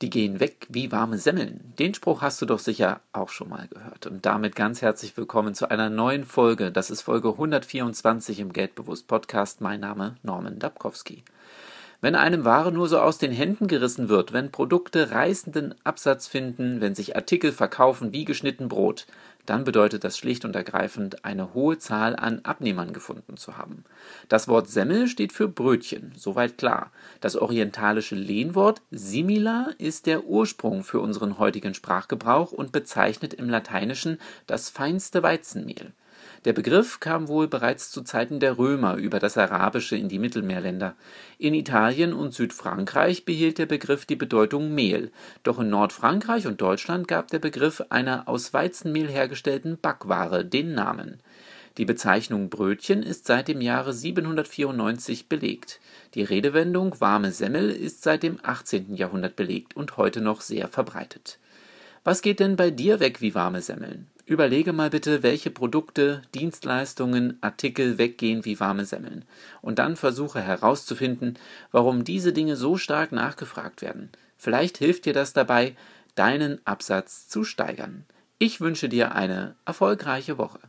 Die gehen weg wie warme Semmeln. Den Spruch hast du doch sicher auch schon mal gehört. Und damit ganz herzlich willkommen zu einer neuen Folge. Das ist Folge 124 im Geldbewusst Podcast. Mein Name Norman Dabkowski. Wenn einem Ware nur so aus den Händen gerissen wird, wenn Produkte reißenden Absatz finden, wenn sich Artikel verkaufen wie geschnitten Brot, dann bedeutet das schlicht und ergreifend, eine hohe Zahl an Abnehmern gefunden zu haben. Das Wort Semmel steht für Brötchen, soweit klar. Das orientalische Lehnwort simila ist der Ursprung für unseren heutigen Sprachgebrauch und bezeichnet im Lateinischen das feinste Weizenmehl. Der Begriff kam wohl bereits zu Zeiten der Römer über das Arabische in die Mittelmeerländer. In Italien und Südfrankreich behielt der Begriff die Bedeutung Mehl, doch in Nordfrankreich und Deutschland gab der Begriff einer aus Weizenmehl hergestellten Backware den Namen. Die Bezeichnung Brötchen ist seit dem Jahre 794 belegt. Die Redewendung warme Semmel ist seit dem 18. Jahrhundert belegt und heute noch sehr verbreitet. Was geht denn bei dir weg wie warme Semmeln? Überlege mal bitte, welche Produkte, Dienstleistungen, Artikel weggehen wie warme Semmeln. Und dann versuche herauszufinden, warum diese Dinge so stark nachgefragt werden. Vielleicht hilft dir das dabei, deinen Absatz zu steigern. Ich wünsche dir eine erfolgreiche Woche.